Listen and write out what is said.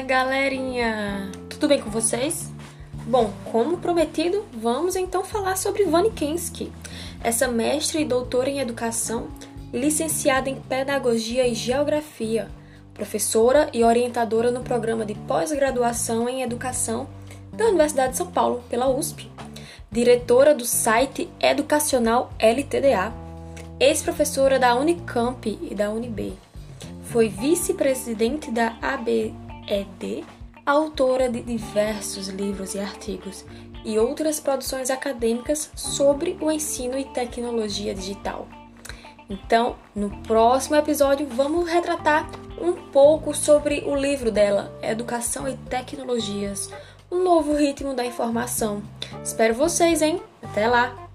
galerinha! Tudo bem com vocês? Bom, como prometido, vamos então falar sobre Vani Kinsky, essa mestre e doutora em educação, licenciada em pedagogia e geografia, professora e orientadora no programa de pós-graduação em educação da Universidade de São Paulo, pela USP, diretora do site educacional LTDA, ex-professora da Unicamp e da UNB. Foi vice-presidente da ABED, autora de diversos livros e artigos e outras produções acadêmicas sobre o ensino e tecnologia digital. Então, no próximo episódio, vamos retratar um pouco sobre o livro dela, Educação e Tecnologias um novo ritmo da informação. Espero vocês, hein? Até lá!